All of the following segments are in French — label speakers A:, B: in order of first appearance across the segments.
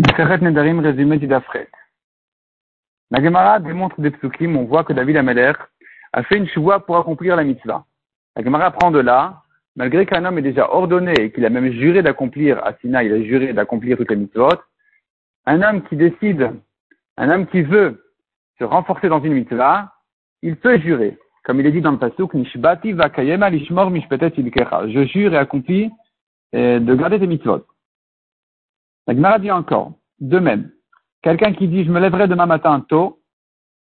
A: Nedarim, résumé du Dafret. La Gemara démontre des psukim, on voit que David Ameler a fait une choix pour accomplir la mitzvah. La Gemara prend de là, malgré qu'un homme est déjà ordonné et qu'il a même juré d'accomplir à Sina, il a juré d'accomplir toutes les mitzvot, un homme qui décide, un homme qui veut se renforcer dans une mitzvah, il peut jurer. Comme il est dit dans le pasuk, Nishbati vakayema lishmor mishpetet Je jure et accomplis euh, de garder tes mitzvot. La Gemara dit encore, de même, quelqu'un qui dit je me lèverai demain matin tôt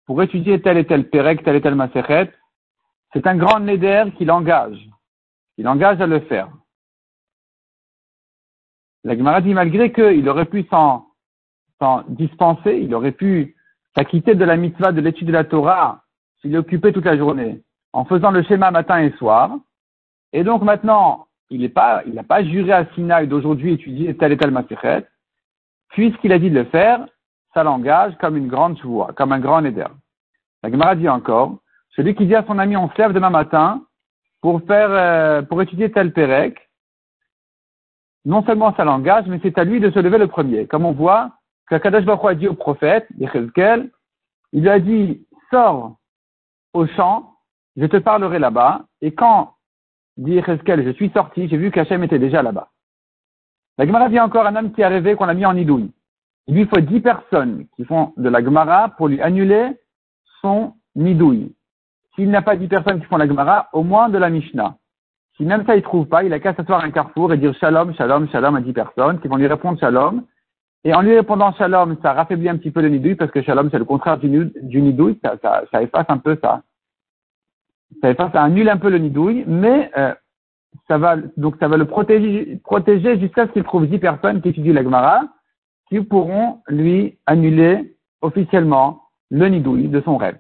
A: pour étudier tel et tel pérec, tel et tel maséchet, c'est un grand néder qui l'engage. Il engage à le faire. La Gemara dit malgré qu'il aurait pu s'en dispenser, il aurait pu s'acquitter de la mitzvah de l'étude de la Torah s'il occupé toute la journée en faisant le schéma matin et soir. Et donc maintenant, il n'a pas, pas juré à Sinaï d'aujourd'hui étudier tel et tel maséchet puisqu'il a dit de le faire, ça l'engage comme une grande joie, comme un grand éder. La Gemara dit encore, celui qui dit à son ami, on se lève demain matin pour faire, euh, pour étudier tel pérec, non seulement ça l'engage, mais c'est à lui de se lever le premier. Comme on voit, que Kadash a dit au prophète, il lui a dit, sors au champ, je te parlerai là-bas, et quand, dit je suis sorti, j'ai vu qu'Hachem était déjà là-bas. La Gemara dit encore un homme qui a rêvé qu'on l'a mis en idouille. Il lui faut dix personnes qui font de la Gemara pour lui annuler son nidouille. S'il n'a pas dix personnes qui font la Gemara, au moins de la Mishnah. Si même ça il trouve pas, il a qu'à s'asseoir à un carrefour et dire shalom, shalom, shalom à dix personnes qui vont lui répondre shalom. Et en lui répondant shalom, ça raffaiblit un petit peu le nidouille parce que shalom c'est le contraire du, nidouille, ça, ça, ça, efface un peu ça. Ça ça annule un peu le nidouille, mais euh, ça va, donc ça va le protéger, protéger jusqu'à ce qu'il trouve dix personnes qui étudient la Gemara, qui pourront lui annuler officiellement le nidouille de son rêve.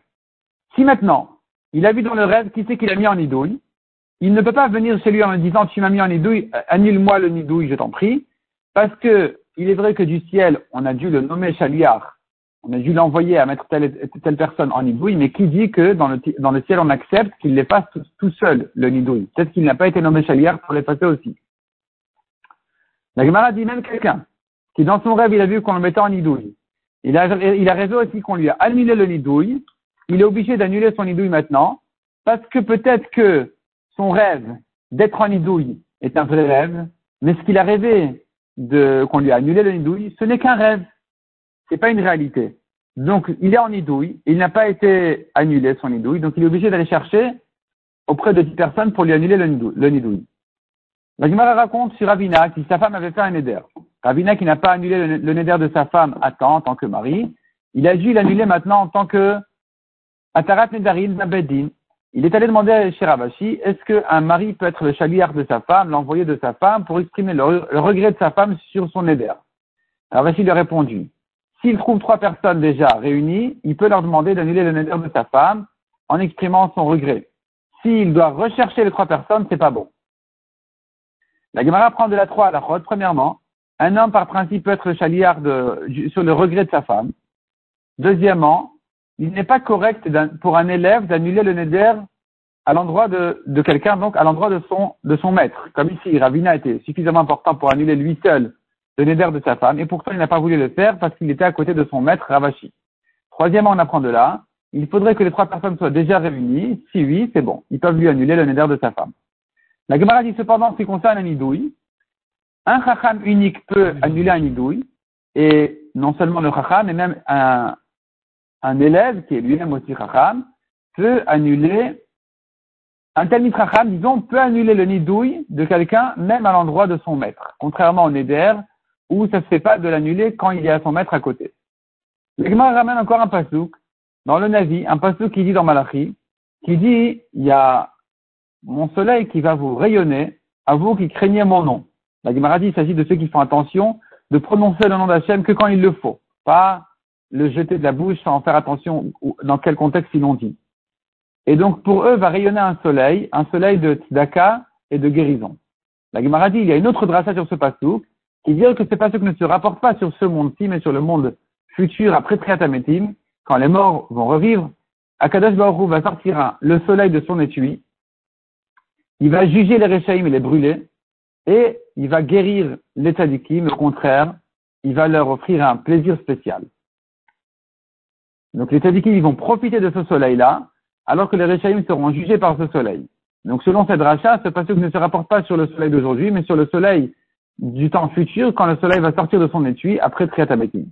A: Si maintenant, il a vu dans le rêve qui c'est qu'il a mis en nidouille, il ne peut pas venir chez lui en lui disant tu m'as mis en nidouille, annule-moi le nidouille, je t'en prie, parce que il est vrai que du ciel, on a dû le nommer chaliar on a dû l'envoyer à mettre telle, personne en nidouille, mais qui dit que dans le, dans le ciel on accepte qu'il l'efface tout, tout, seul, le nidouille Peut-être qu'il n'a pas été nommé chalière pour l'effacer aussi. La Gemara dit même quelqu'un qui dans son rêve il a vu qu'on le mettait en nidouille. Il a, il rêvé aussi qu'on lui a annulé le nidouille. Il est obligé d'annuler son nidouille maintenant parce que peut-être que son rêve d'être en nidouille est un vrai rêve, mais ce qu'il a rêvé de qu'on lui a annulé le nidouille, ce n'est qu'un rêve c'est pas une réalité. Donc, il est en idouille, il n'a pas été annulé son idouille, donc il est obligé d'aller chercher auprès de 10 personnes pour lui annuler le nidouille. La Gemara raconte sur Ravina que sa femme avait fait un neder. Ravina qui n'a pas annulé le, neder de sa femme à temps en tant que mari, il a dû l'annuler maintenant en tant que Atarat Nedarim Nabedin. Il est allé demander chez Ravashi, est-ce qu'un mari peut être le chaliard de sa femme, l'envoyé de sa femme, pour exprimer le, regret de sa femme sur son neder? Ravashi lui a répondu, s'il trouve trois personnes déjà réunies, il peut leur demander d'annuler le neder de sa femme en exprimant son regret. S'il doit rechercher les trois personnes, c'est pas bon. La Gemara prend de la trois à la chode. Premièrement, un homme par principe peut être chaliard sur le regret de sa femme. Deuxièmement, il n'est pas correct pour un élève d'annuler le neder à l'endroit de, quelqu'un, donc à l'endroit de son maître. Comme ici, Ravina était suffisamment important pour annuler lui seul le neder de sa femme, et pourtant il n'a pas voulu le faire parce qu'il était à côté de son maître Ravashi. Troisièmement, on apprend de là, il faudrait que les trois personnes soient déjà réunies. Si oui, c'est bon. Ils peuvent lui annuler le neder de sa femme. La Gemara dit cependant, ce qui concerne un nidouille, un chacham unique peut annuler un nidouille, et non seulement le chacham, mais même un, un élève, qui est lui-même aussi chacham, peut annuler, un tel chacham, disons, peut annuler le nidouille de quelqu'un, même à l'endroit de son maître. Contrairement au neder, ou ça se fait pas de l'annuler quand il y a son maître à côté. L'Egma ramène encore un pasouk dans le Navi, un pasouk qui dit dans Malachi, qui dit, il y a mon soleil qui va vous rayonner, à vous qui craignez mon nom. La Gemara dit, il s'agit de ceux qui font attention de prononcer le nom d'Hachem que quand il le faut, pas le jeter de la bouche sans faire attention dans quel contexte ils l'ont dit. Et donc, pour eux, va rayonner un soleil, un soleil de tzedaka et de guérison. La Gemara dit, il y a une autre drassa sur ce pasouk, qui dire que c'est pas ne se rapportent pas sur ce monde-ci, mais sur le monde futur après Triatametim, quand les morts vont revivre, Akadash Baruch va sortir le soleil de son étui, il va juger les Rechaim et les brûler, et il va guérir les Tadikim, au contraire, il va leur offrir un plaisir spécial. Donc les Tadikim, ils vont profiter de ce soleil-là, alors que les Rechaim seront jugés par ce soleil. Donc selon cette rachat, ce passage ne se rapporte pas sur le soleil d'aujourd'hui, mais sur le soleil du temps futur quand le soleil va sortir de son étui après Triatabetim.